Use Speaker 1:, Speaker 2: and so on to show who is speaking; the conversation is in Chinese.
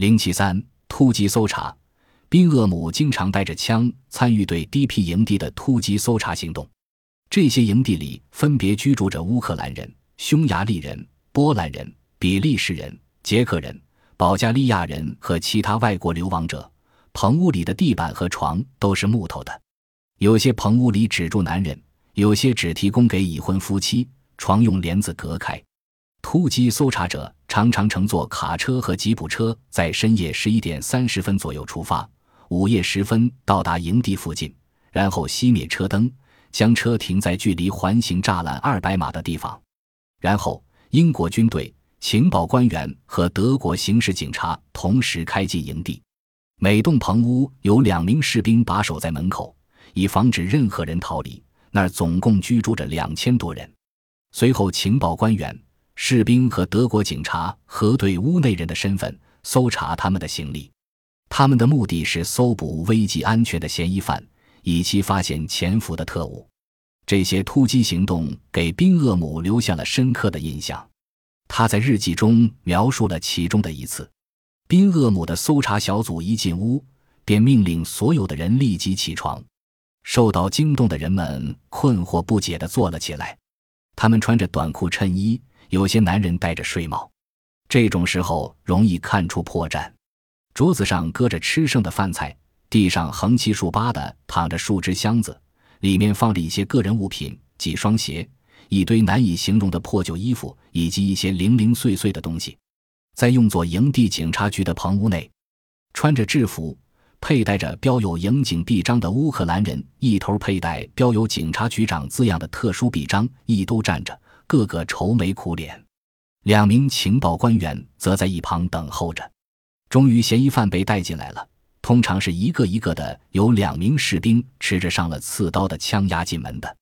Speaker 1: 零七三突击搜查，宾厄姆经常带着枪参与对低批营地的突击搜查行动。这些营地里分别居住着乌克兰人、匈牙利人、波兰人、比利时人、捷克人、保加利亚人和其他外国流亡者。棚屋里的地板和床都是木头的，有些棚屋里只住男人，有些只提供给已婚夫妻，床用帘子隔开。突击搜查者常常乘坐卡车和吉普车，在深夜十一点三十分左右出发，午夜时分到达营地附近，然后熄灭车灯。将车停在距离环形栅栏二百码的地方，然后英国军队、情报官员和德国刑事警察同时开进营地。每栋棚屋有两名士兵把守在门口，以防止任何人逃离。那儿总共居住着两千多人。随后，情报官员、士兵和德国警察核对屋内人的身份，搜查他们的行李。他们的目的是搜捕危及安全的嫌疑犯。以期发现潜伏的特务，这些突击行动给宾厄姆留下了深刻的印象。他在日记中描述了其中的一次：宾厄姆的搜查小组一进屋，便命令所有的人立即起床。受到惊动的人们困惑不解地坐了起来。他们穿着短裤、衬衣，有些男人戴着睡帽。这种时候容易看出破绽。桌子上搁着吃剩的饭菜。地上横七竖八的躺着树枝箱子，里面放着一些个人物品，几双鞋，一堆难以形容的破旧衣服，以及一些零零碎碎的东西。在用作营地警察局的棚屋内，穿着制服、佩戴着标有营警臂章的乌克兰人，一头佩戴标有“警察局长”字样的特殊臂章，一都站着，个个愁眉苦脸。两名情报官员则在一旁等候着。终于，嫌疑犯被带进来了。通常是一个一个的，有两名士兵持着上了刺刀的枪押进门的。